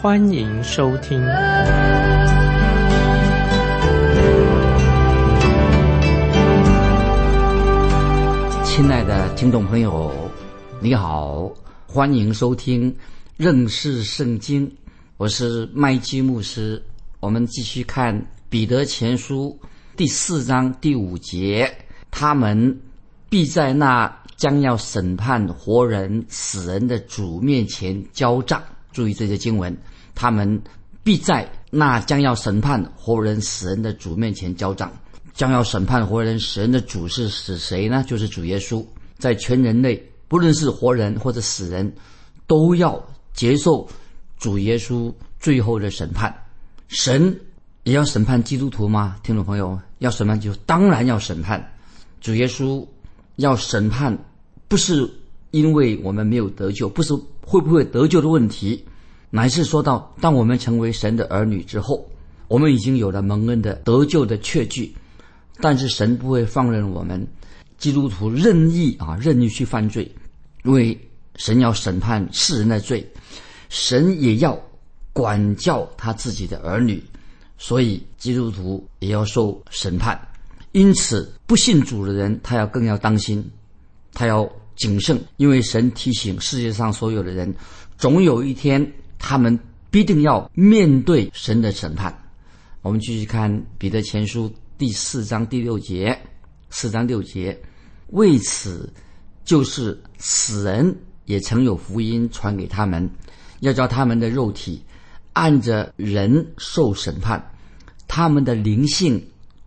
欢迎收听。亲爱的听众朋友，你好。欢迎收听认识圣经，我是麦基牧师。我们继续看彼得前书第四章第五节，他们必在那将要审判活人死人的主面前交账。注意这些经文，他们必在那将要审判活人死人的主面前交账。将要审判活人死人的主是指谁呢？就是主耶稣，在全人类。不论是活人或者死人，都要接受主耶稣最后的审判。神也要审判基督徒吗？听众朋友，要审判就当然要审判。主耶稣要审判，不是因为我们没有得救，不是会不会得救的问题，乃是说到当我们成为神的儿女之后，我们已经有了蒙恩的得救的确据，但是神不会放任我们。基督徒任意啊，任意去犯罪，因为神要审判世人的罪，神也要管教他自己的儿女，所以基督徒也要受审判。因此，不信主的人，他要更要当心，他要谨慎，因为神提醒世界上所有的人，总有一天他们必定要面对神的审判。我们继续看彼得前书第四章第六节，四章六节。为此，就是死人也曾有福音传给他们，要叫他们的肉体按着人受审判，他们的灵性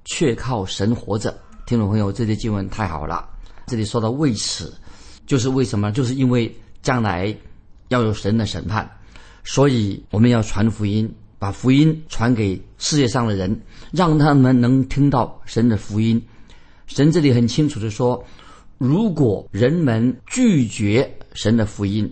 却靠神活着。听众朋友，这些经文太好了。这里说到为此，就是为什么？就是因为将来要有神的审判，所以我们要传福音，把福音传给世界上的人，让他们能听到神的福音。神这里很清楚的说，如果人们拒绝神的福音，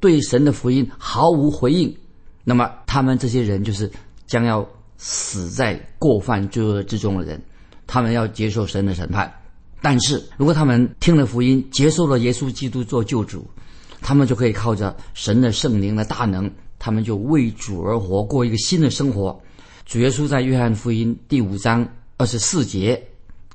对神的福音毫无回应，那么他们这些人就是将要死在过犯罪恶之中的人，他们要接受神的审判。但是如果他们听了福音，接受了耶稣基督做救主，他们就可以靠着神的圣灵的大能，他们就为主而活，过一个新的生活。主耶稣在约翰福音第五章二十四节。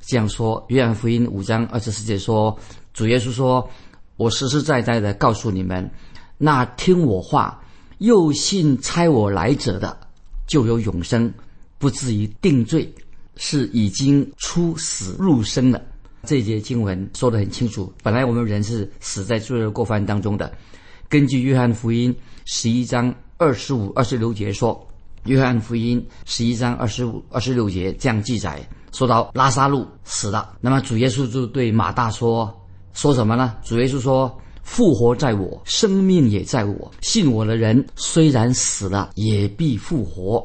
这样说，约翰福音五章二十四节说：“主耶稣说，我实实在在的告诉你们，那听我话又信差我来者的，就有永生，不至于定罪，是已经出死入生了。”这节经文说得很清楚。本来我们人是死在罪恶过犯当中的。根据约翰福音十一章二十五、二十六节说，约翰福音十一章二十五、二十六节这样记载。说到拉萨路死了，那么主耶稣就对马大说：“说什么呢？”主耶稣说：“复活在我，生命也在我。信我的人虽然死了，也必复活；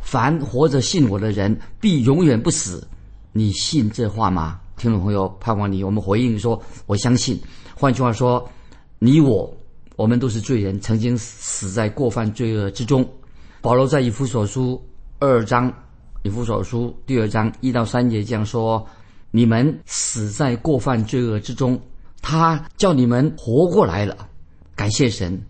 凡活着信我的人，必永远不死。你信这话吗？”听众朋友，盼望你，我们回应说：“我相信。”换句话说，你我，我们都是罪人，曾经死在过犯罪恶之中。保罗在以弗所书二章。以弗所书第二章一到三节这样说：“你们死在过犯罪恶之中，他叫你们活过来了。感谢神，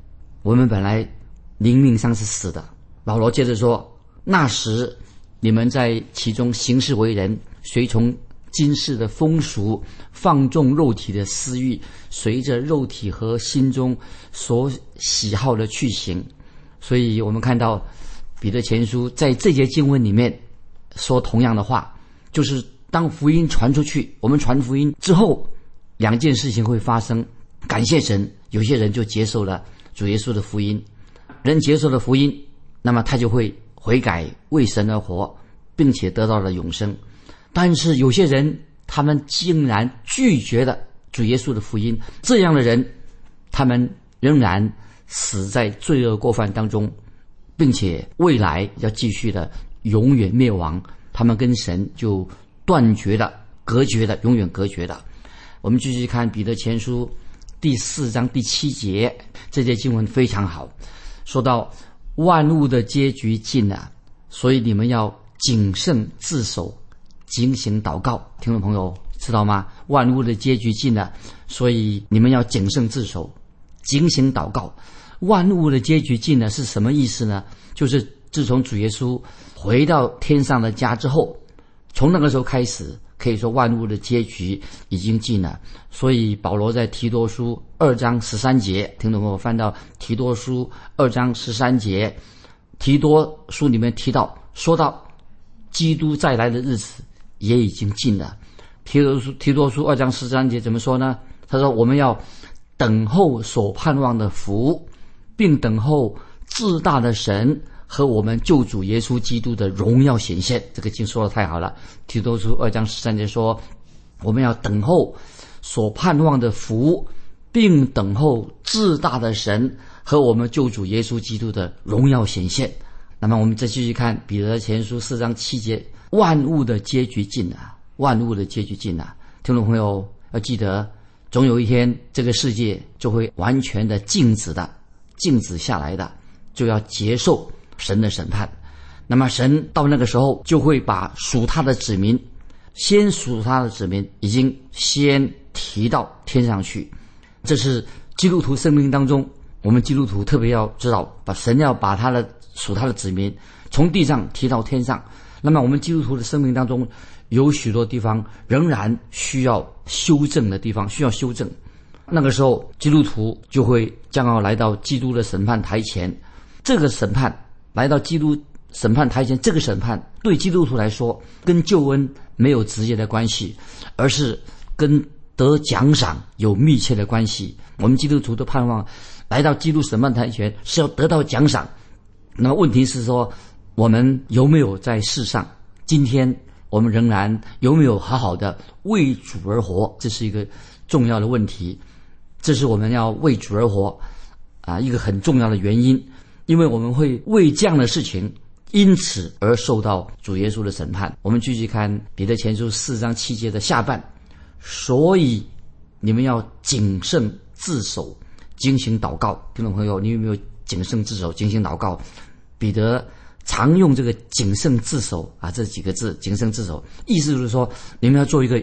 我们本来灵命上是死的。”保罗接着说：“那时你们在其中行事为人，随从今世的风俗，放纵肉体的私欲，随着肉体和心中所喜好的去行。”所以我们看到彼得前书在这节经文里面。说同样的话，就是当福音传出去，我们传福音之后，两件事情会发生。感谢神，有些人就接受了主耶稣的福音，人接受了福音，那么他就会悔改，为神而活，并且得到了永生。但是有些人，他们竟然拒绝了主耶稣的福音，这样的人，他们仍然死在罪恶过犯当中，并且未来要继续的永远灭亡，他们跟神就断绝了、隔绝了，永远隔绝了。我们继续看彼得前书第四章第七节，这节经文非常好，说到万物的结局近了，所以你们要谨慎自守，警醒祷告。听众朋友知道吗？万物的结局近了，所以你们要谨慎自守，警醒祷告。万物的结局近了是什么意思呢？就是自从主耶稣回到天上的家之后，从那个时候开始，可以说万物的结局已经近了。所以保罗在提多书二章十三节，听众朋友翻到提多书二章十三节，提多书里面提到，说到基督再来的日子也已经尽了。提多书提多书二章十三节怎么说呢？他说：“我们要等候所盼望的福。”并等候至大的神和我们救主耶稣基督的荣耀显现。这个经说的太好了。提多书二章十三节说：“我们要等候所盼望的福，并等候至大的神和我们救主耶稣基督的荣耀显现。”那么，我们再继续看彼得前书四章七节：“万物的结局近了，万物的结局近了。”听众朋友要记得，总有一天这个世界就会完全的静止的。静止下来的，就要接受神的审判。那么神到那个时候，就会把属他的子民，先属他的子民，已经先提到天上去。这是基督徒生命当中，我们基督徒特别要知道，把神要把他的属他的子民从地上提到天上。那么我们基督徒的生命当中，有许多地方仍然需要修正的地方，需要修正。那个时候，基督徒就会将要来到基督的审判台前。这个审判来到基督审判台前，这个审判对基督徒来说，跟救恩没有直接的关系，而是跟得奖赏有密切的关系。我们基督徒的盼望，来到基督审判台前是要得到奖赏。那么问题是说，我们有没有在世上？今天我们仍然有没有好好的为主而活？这是一个重要的问题。这是我们要为主而活，啊，一个很重要的原因，因为我们会为这样的事情，因此而受到主耶稣的审判。我们继续看彼得前书四章七节的下半，所以你们要谨慎自守，精行祷告。听众朋友，你有没有谨慎自守、精行祷告？彼得常用这个“谨慎自守”啊这几个字，“谨慎自守”意思就是说，你们要做一个。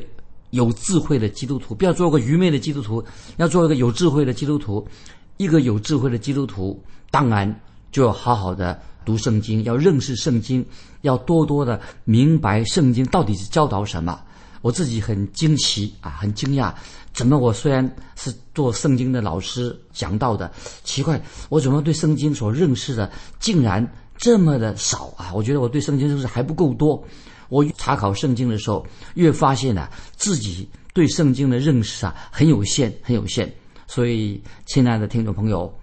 有智慧的基督徒，不要做一个愚昧的基督徒，要做一个有智慧的基督徒。一个有智慧的基督徒，当然就要好好的读圣经，要认识圣经，要多多的明白圣经到底是教导什么。我自己很惊奇啊，很惊讶，怎么我虽然是做圣经的老师讲到的，奇怪，我怎么对圣经所认识的竟然这么的少啊？我觉得我对圣经认识还不够多。我查考圣经的时候，越发现呢，自己对圣经的认识啊很有限，很有限。所以，亲爱的听众朋友，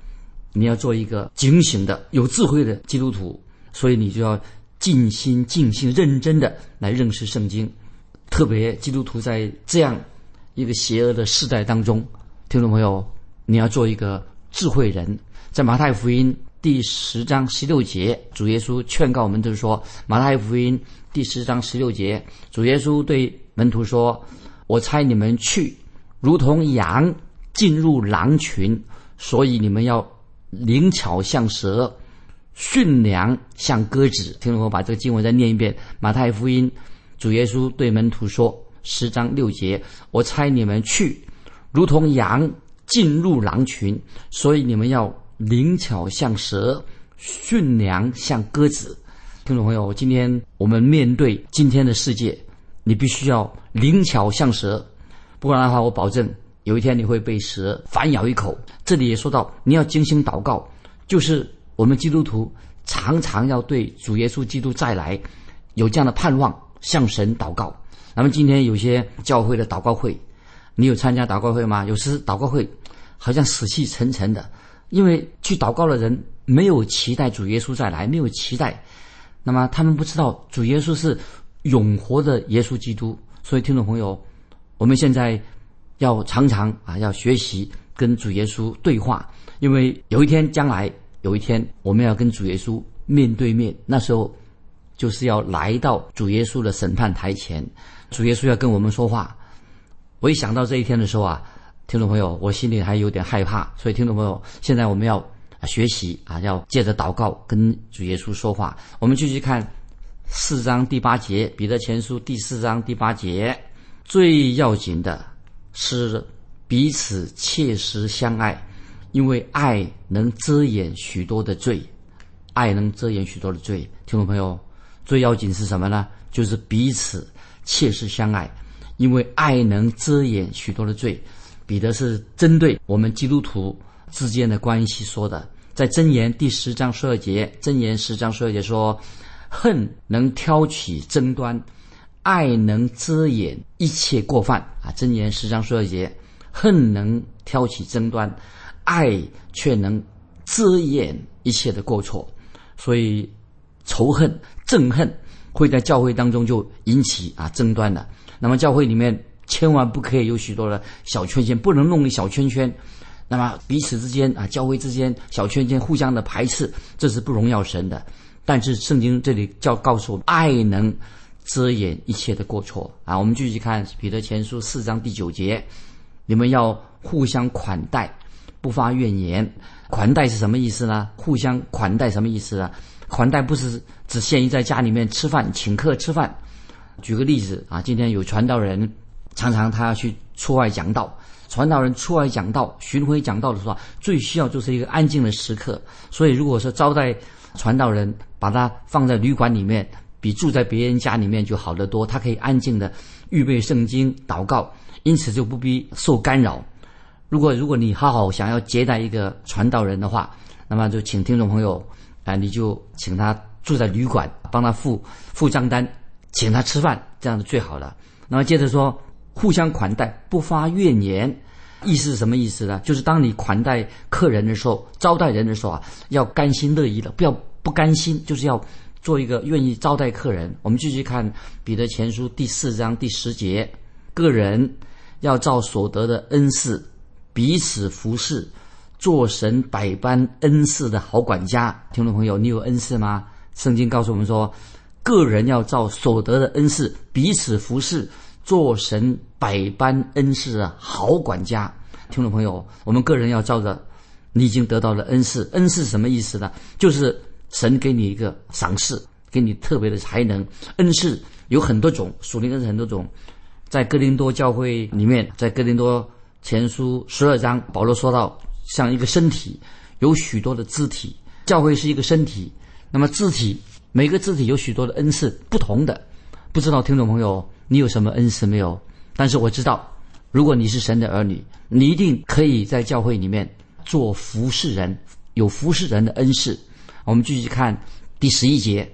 你要做一个警醒的、有智慧的基督徒，所以你就要尽心、尽心、认真的来认识圣经。特别基督徒在这样一个邪恶的时代当中，听众朋友，你要做一个智慧人。在马太福音第十章十六节，主耶稣劝告我们，就是说，马太福音。第十章十六节，主耶稣对门徒说：“我猜你们去，如同羊进入狼群，所以你们要灵巧像蛇，驯良像鸽子。”听众朋友，把这个经文再念一遍。马太福音，主耶稣对门徒说：“十章六节，我猜你们去，如同羊进入狼群，所以你们要灵巧像蛇，驯良像鸽子。”听众朋友，今天我们面对今天的世界，你必须要灵巧像蛇，不然的话，我保证有一天你会被蛇反咬一口。这里也说到，你要精心祷告，就是我们基督徒常常要对主耶稣基督再来有这样的盼望，向神祷告。那么今天有些教会的祷告会，你有参加祷告会吗？有时祷告会好像死气沉沉的，因为去祷告的人没有期待主耶稣再来，没有期待。那么他们不知道主耶稣是永活的耶稣基督，所以听众朋友，我们现在要常常啊要学习跟主耶稣对话，因为有一天将来有一天我们要跟主耶稣面对面，那时候就是要来到主耶稣的审判台前，主耶稣要跟我们说话。我一想到这一天的时候啊，听众朋友，我心里还有点害怕。所以，听众朋友，现在我们要学习啊，要借着祷告跟主耶稣说话。我们继续看四章第八节，彼得前书第四章第八节，最要紧的是彼此切实相爱，因为爱能遮掩许多的罪。爱能遮掩许多的罪，听众朋友，最要紧是什么呢？就是彼此切实相爱，因为爱能遮掩许多的罪。彼得是针对我们基督徒之间的关系说的，在箴言第十章十二节，箴言十章十二节说：“恨能挑起争端，爱能遮掩一切过犯。”啊，箴言十章十二节，恨能挑起争端，爱却能遮掩一切的过错。所以，仇恨、憎恨会在教会当中就引起啊争端的。那么，教会里面千万不可以有许多的小圈圈，不能弄小圈圈。那么，彼此之间啊，教会之间小圈圈互相的排斥，这是不荣耀神的。但是，圣经这里教告诉我们，爱能遮掩一切的过错啊。我们继续看彼得前书四章第九节：你们要互相款待，不发怨言。款待是什么意思呢？互相款待什么意思呢？款待不是只限于在家里面吃饭请客吃饭。举个例子啊，今天有传道人，常常他要去出外讲道。传道人出外讲道、巡回讲道的时候，最需要就是一个安静的时刻。所以，如果说招待传道人，把他放在旅馆里面，比住在别人家里面就好得多。他可以安静的预备圣经、祷告，因此就不必受干扰。如果如果你好好想要接待一个传道人的话，那么就请听众朋友啊，你就请他住在旅馆，帮他付付账单，请他吃饭，这样是最好的。那么接着说，互相款待，不发怨言，意思是什么意思呢？就是当你款待客人的时候，招待人的时候啊，要甘心乐意的，不要不甘心，就是要做一个愿意招待客人。我们继续看彼得前书第四章第十节，个人要照所得的恩赐。彼此服侍，做神百般恩赐的好管家。听众朋友，你有恩赐吗？圣经告诉我们说，个人要照所得的恩赐彼此服侍，做神百般恩赐啊好管家。听众朋友，我们个人要照着你已经得到了恩赐。恩赐什么意思呢？就是神给你一个赏赐，给你特别的才能。恩赐有很多种，属灵恩赐很多种。在哥林多教会里面，在哥林多。前书十二章，保罗说到，像一个身体，有许多的肢体，教会是一个身体。那么肢体，每个肢体有许多的恩赐，不同的。不知道听众朋友，你有什么恩赐没有？但是我知道，如果你是神的儿女，你一定可以在教会里面做服侍人，有服侍人的恩赐。我们继续看第十一节，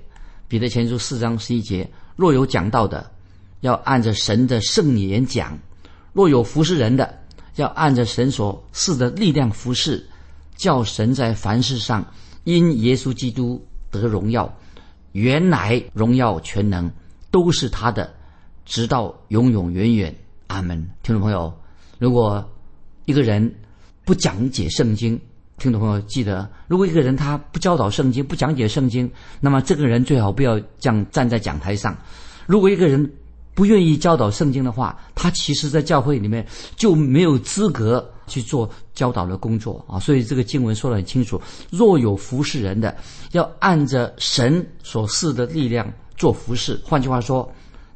彼得前书四章十一节：若有讲道的，要按着神的圣言讲；若有服侍人的，要按着神所赐的力量服侍，叫神在凡事上因耶稣基督得荣耀。原来荣耀全能都是他的，直到永永远远。阿门。听众朋友，如果一个人不讲解圣经，听众朋友记得，如果一个人他不教导圣经、不讲解圣经，那么这个人最好不要这样站在讲台上。如果一个人，不愿意教导圣经的话，他其实，在教会里面就没有资格去做教导的工作啊。所以这个经文说得很清楚：若有服侍人的，要按着神所赐的力量做服侍。换句话说，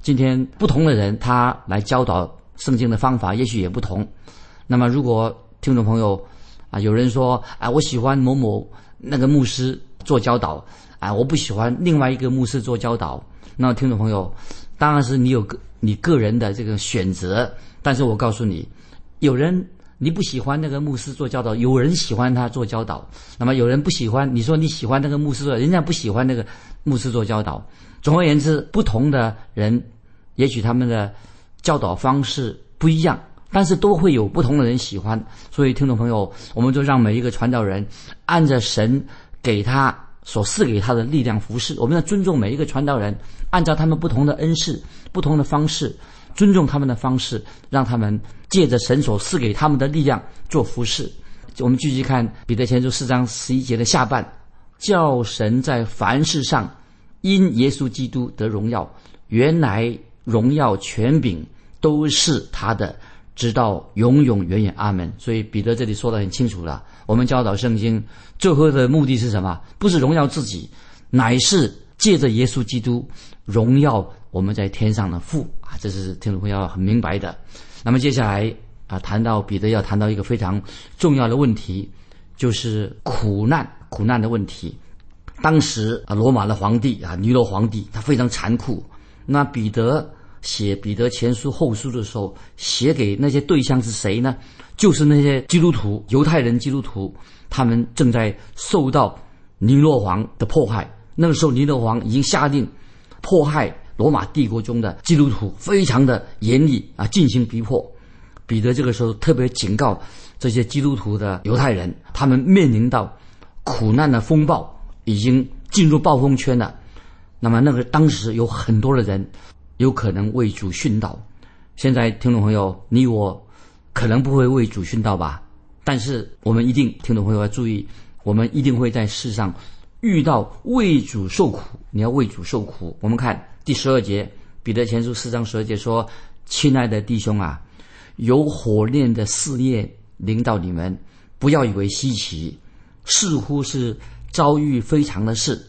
今天不同的人他来教导圣经的方法，也许也不同。那么，如果听众朋友啊，有人说啊，我喜欢某某那个牧师做教导，啊，我不喜欢另外一个牧师做教导，那听众朋友。当然是你有个你个人的这个选择，但是我告诉你，有人你不喜欢那个牧师做教导，有人喜欢他做教导，那么有人不喜欢，你说你喜欢那个牧师，人家不喜欢那个牧师做教导。总而言之，不同的人，也许他们的教导方式不一样，但是都会有不同的人喜欢。所以，听众朋友，我们就让每一个传道人按着神给他。所赐给他的力量服侍，我们要尊重每一个传道人，按照他们不同的恩赐、不同的方式，尊重他们的方式，让他们借着神所赐给他们的力量做服侍。我们继续看彼得前书四章十一节的下半，叫神在凡事上因耶稣基督得荣耀。原来荣耀权柄都是他的，直到永永远远。阿门。所以彼得这里说的很清楚了。我们教导圣经最后的目的是什么？不是荣耀自己，乃是借着耶稣基督荣耀我们在天上的父啊！这是听众朋友很明白的。那么接下来啊，谈到彼得要谈到一个非常重要的问题，就是苦难，苦难的问题。当时啊，罗马的皇帝啊，尼罗皇帝，他非常残酷。那彼得写彼得前书后书的时候，写给那些对象是谁呢？就是那些基督徒、犹太人基督徒，他们正在受到尼罗王的迫害。那个时候，尼罗王已经下令迫害罗马帝国中的基督徒，非常的严厉啊，进行逼迫。彼得这个时候特别警告这些基督徒的犹太人，他们面临到苦难的风暴，已经进入暴风圈了。那么，那个当时有很多的人有可能为主殉道。现在，听众朋友，你我可能不会为主殉道吧？但是，我们一定，听众朋友要注意，我们一定会在世上遇到为主受苦。你要为主受苦。我们看第十二节，《彼得前书》四章十二节说：“亲爱的弟兄啊，有火炼的试验领导你们，不要以为稀奇，似乎是遭遇非常的事。”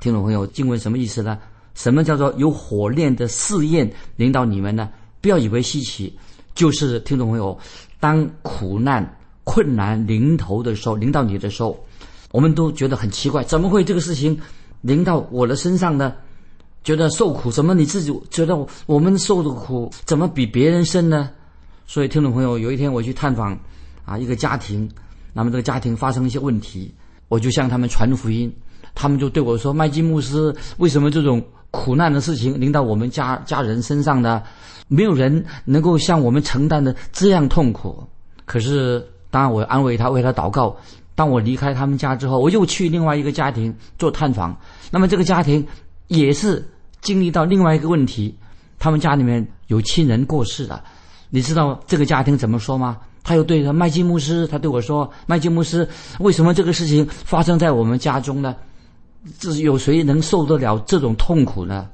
听众朋友，经文什么意思呢？什么叫做有火炼的试验临到你们呢？不要以为稀奇，就是听众朋友，当苦难、困难临头的时候，临到你的时候，我们都觉得很奇怪，怎么会这个事情临到我的身上呢？觉得受苦，怎么你自己觉得我们受的苦怎么比别人深呢？所以，听众朋友，有一天我去探访啊一个家庭，那么这个家庭发生一些问题，我就向他们传福音。他们就对我说：“麦基牧师，为什么这种苦难的事情临到我们家家人身上呢？没有人能够像我们承担的这样痛苦。”可是，当我安慰他，为他祷告。当我离开他们家之后，我又去另外一个家庭做探访。那么这个家庭也是经历到另外一个问题，他们家里面有亲人过世了。你知道这个家庭怎么说吗？他又对着麦基牧师，他对我说：“麦基牧师，为什么这个事情发生在我们家中呢？”这有谁能受得了这种痛苦呢？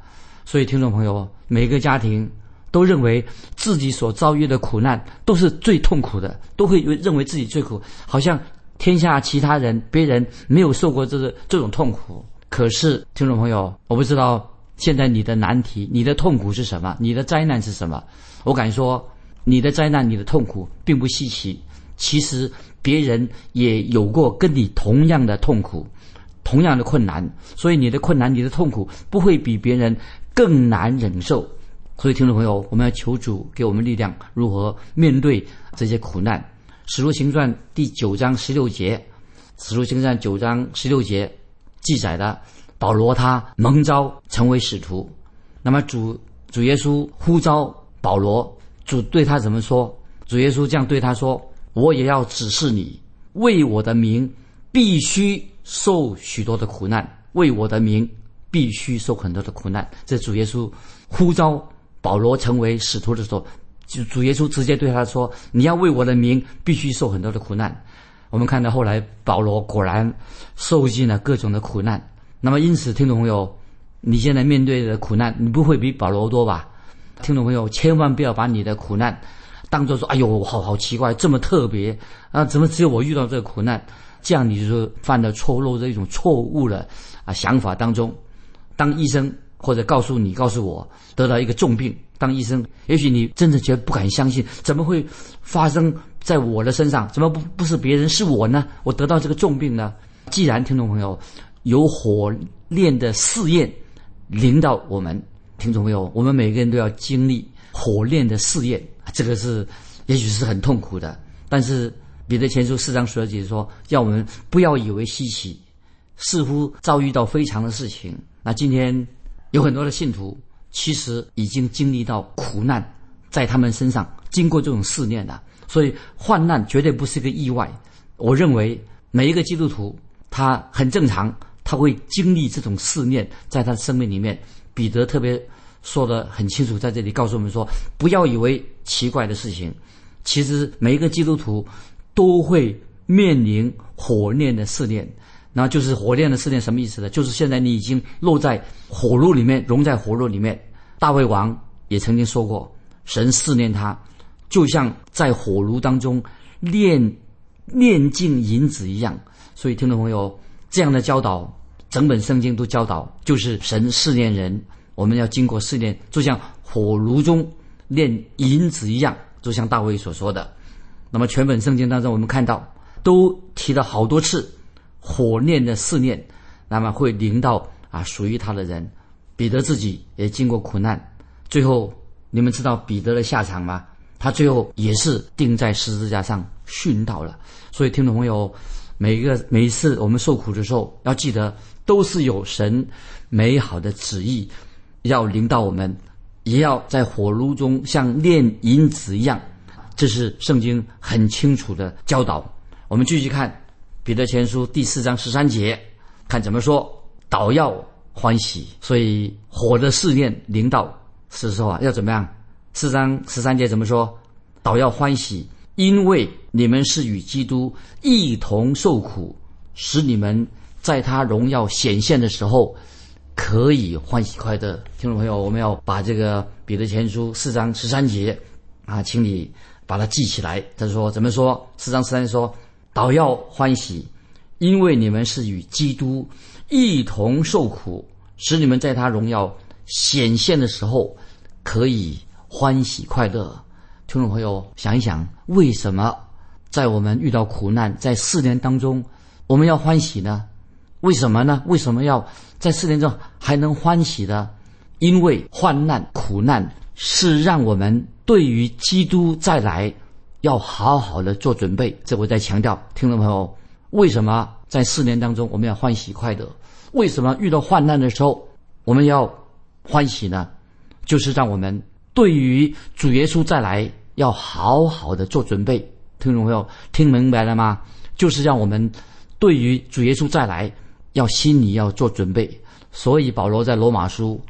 所以，听众朋友，每个家庭都认为自己所遭遇的苦难都是最痛苦的，都会认为自己最苦，好像天下其他人、别人没有受过这个这种痛苦。可是，听众朋友，我不知道现在你的难题、你的痛苦是什么，你的灾难是什么？我敢说，你的灾难、你的痛苦并不稀奇。其实，别人也有过跟你同样的痛苦。同样的困难，所以你的困难、你的痛苦不会比别人更难忍受。所以，听众朋友，我们要求主给我们力量，如何面对这些苦难。使徒行传第九章十六节，使徒行传九章十六节记载的保罗他蒙召成为使徒。那么主主耶稣呼召保罗，主对他怎么说？主耶稣这样对他说：“我也要指示你，为我的名必须。”受许多的苦难，为我的名必须受很多的苦难。这主耶稣呼召保罗成为使徒的时候，就主耶稣直接对他说：“你要为我的名必须受很多的苦难。”我们看到后来保罗果然受尽了各种的苦难。那么因此，听众朋友，你现在面对的苦难，你不会比保罗多吧？听众朋友，千万不要把你的苦难当做说：“哎呦，好好奇怪，这么特别啊，怎么只有我遇到这个苦难？”这样你就犯了错漏的一种错误的啊想法当中。当医生或者告诉你、告诉我得到一个重病，当医生，也许你真的觉得不敢相信，怎么会发生在我的身上？怎么不不是别人是我呢？我得到这个重病呢？既然听众朋友有火炼的试验临到我们，听众朋友，我们每个人都要经历火炼的试验，这个是也许是很痛苦的，但是。彼得前书四章十二节说：“叫我们不要以为稀奇，似乎遭遇到非常的事情。那今天有很多的信徒，其实已经经历到苦难，在他们身上经过这种试炼了。所以患难绝对不是个意外。我认为每一个基督徒他很正常，他会经历这种试炼，在他的生命里面。彼得特别说的很清楚，在这里告诉我们说：不要以为奇怪的事情，其实每一个基督徒。”都会面临火炼的试炼，那就是火炼的试炼什么意思呢？就是现在你已经落在火炉里面，融在火炉里面。大卫王也曾经说过，神试炼他，就像在火炉当中炼炼尽银子一样。所以，听众朋友，这样的教导，整本圣经都教导，就是神试炼人，我们要经过试炼，就像火炉中炼银子一样，就像大卫所说的。那么，全本圣经当中，我们看到都提了好多次。火炼的试炼，那么会临到啊属于他的人。彼得自己也经过苦难，最后你们知道彼得的下场吗？他最后也是钉在十字架上殉道了。所以听众朋友，每一个每一次我们受苦的时候，要记得都是有神美好的旨意要临到我们，也要在火炉中像炼银子一样。这是圣经很清楚的教导。我们继续看。彼得前书第四章十三节，看怎么说，祷要欢喜。所以火的试炼领导是说啊，要怎么样？四章十三节怎么说？祷要欢喜，因为你们是与基督一同受苦，使你们在他荣耀显现的时候可以欢喜快乐。听众朋友，我们要把这个彼得前书四章十三节啊，请你把它记起来。他说怎么说？四章十三说。倒要欢喜，因为你们是与基督一同受苦，使你们在他荣耀显现的时候可以欢喜快乐。听众朋友，想一想，为什么在我们遇到苦难、在四年当中，我们要欢喜呢？为什么呢？为什么要在四年中还能欢喜呢？因为患难、苦难是让我们对于基督再来。要好好的做准备，这我在强调，听众朋友，为什么在四年当中我们要欢喜快乐？为什么遇到患难的时候我们要欢喜呢？就是让我们对于主耶稣再来要好好的做准备。听众朋友，听明白了吗？就是让我们对于主耶稣再来要心里要做准备。所以保罗在罗马书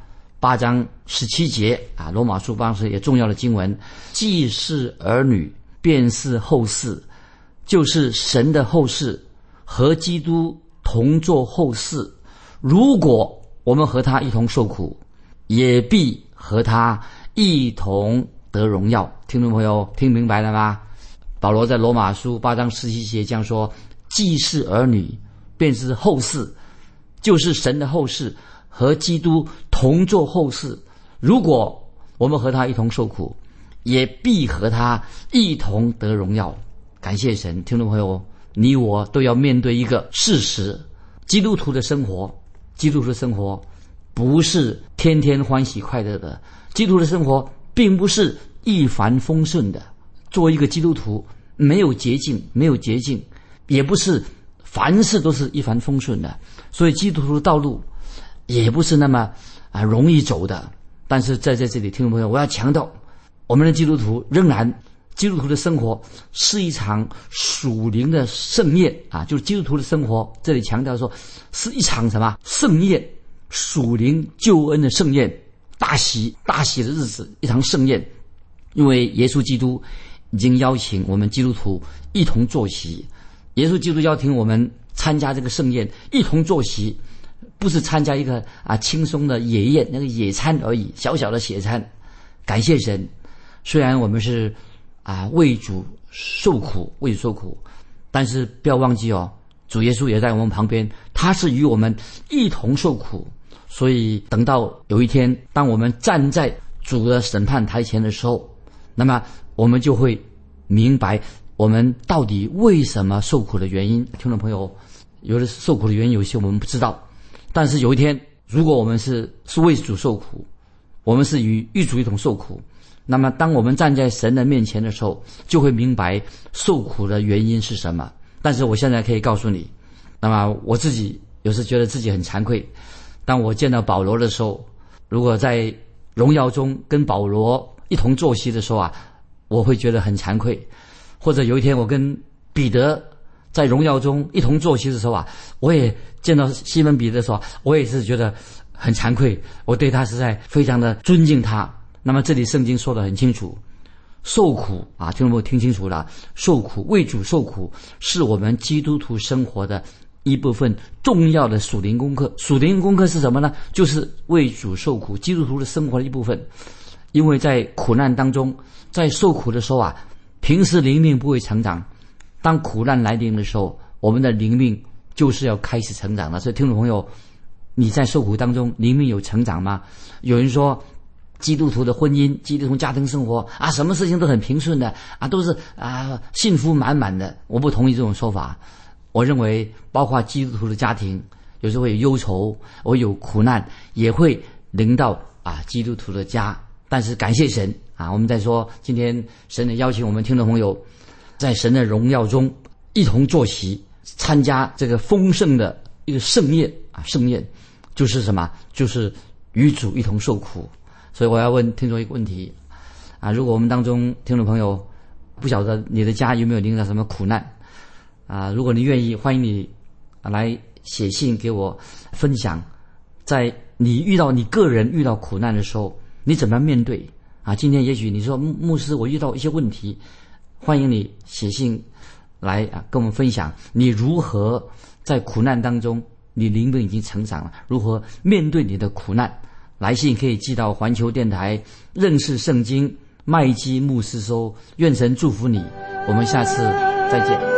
八章十七节啊，罗马书八章也重要的经文，既是儿女。便是后世，就是神的后世，和基督同作后世。如果我们和他一同受苦，也必和他一同得荣耀。听众朋友，听明白了吗？保罗在罗马书八章十七节这样说：既是儿女，便是后世，就是神的后世，和基督同做后事。如果我们和他一同受苦，也必和他一同得荣耀。感谢神，听众朋友，你我都要面对一个事实：基督徒的生活，基督徒的生活不是天天欢喜快乐的。基督徒的生活并不是一帆风顺的。作为一个基督徒，没有捷径，没有捷径，也不是凡事都是一帆风顺的。所以，基督徒的道路也不是那么啊容易走的。但是，在在这里，听众朋友，我要强调。我们的基督徒仍然，基督徒的生活是一场属灵的盛宴啊！就是基督徒的生活，这里强调说，是一场什么盛宴？属灵救恩的盛宴，大喜大喜的日子，一场盛宴。因为耶稣基督已经邀请我们基督徒一同坐席，耶稣基督邀请我们参加这个盛宴，一同坐席，不是参加一个啊轻松的野宴，那个野餐而已，小小的野餐。感谢神。虽然我们是啊为主受苦，为主受苦，但是不要忘记哦，主耶稣也在我们旁边，他是与我们一同受苦。所以等到有一天，当我们站在主的审判台前的时候，那么我们就会明白我们到底为什么受苦的原因。听众朋友，有的受苦的原因，有些我们不知道，但是有一天，如果我们是是为主受苦，我们是与与主一同受苦。那么，当我们站在神的面前的时候，就会明白受苦的原因是什么。但是，我现在可以告诉你，那么我自己有时觉得自己很惭愧。当我见到保罗的时候，如果在荣耀中跟保罗一同坐席的时候啊，我会觉得很惭愧；或者有一天我跟彼得在荣耀中一同坐席的时候啊，我也见到西门彼得的时候，我也是觉得很惭愧。我对他实在非常的尊敬他。那么这里圣经说的很清楚，受苦啊，听众朋友听清楚了，受苦为主受苦是我们基督徒生活的一部分重要的属灵功课。属灵功课是什么呢？就是为主受苦，基督徒的生活的一部分。因为在苦难当中，在受苦的时候啊，平时灵命不会成长，当苦难来临的时候，我们的灵命就是要开始成长了。所以，听众朋友，你在受苦当中，灵命有成长吗？有人说，基督徒的婚姻、基督徒家庭生活啊，什么事情都很平顺的啊，都是啊幸福满满的。我不同意这种说法。我认为，包括基督徒的家庭，有时候会有忧愁，我有苦难，也会临到啊基督徒的家。但是感谢神啊！我们在说今天神的邀请，我们听众朋友在神的荣耀中一同坐席，参加这个丰盛的一个盛宴啊！盛宴就是什么？就是与主一同受苦。所以我要问听众一个问题啊：如果我们当中听众朋友不晓得你的家有没有领到什么苦难啊？如果你愿意，欢迎你来写信给我分享，在你遇到你个人遇到苦难的时候。你怎么样面对啊？今天也许你说牧师，我遇到一些问题，欢迎你写信来啊，跟我们分享你如何在苦难当中，你灵魂已经成长了，如何面对你的苦难？来信可以寄到环球电台认识圣经麦基牧师收，愿神祝福你，我们下次再见。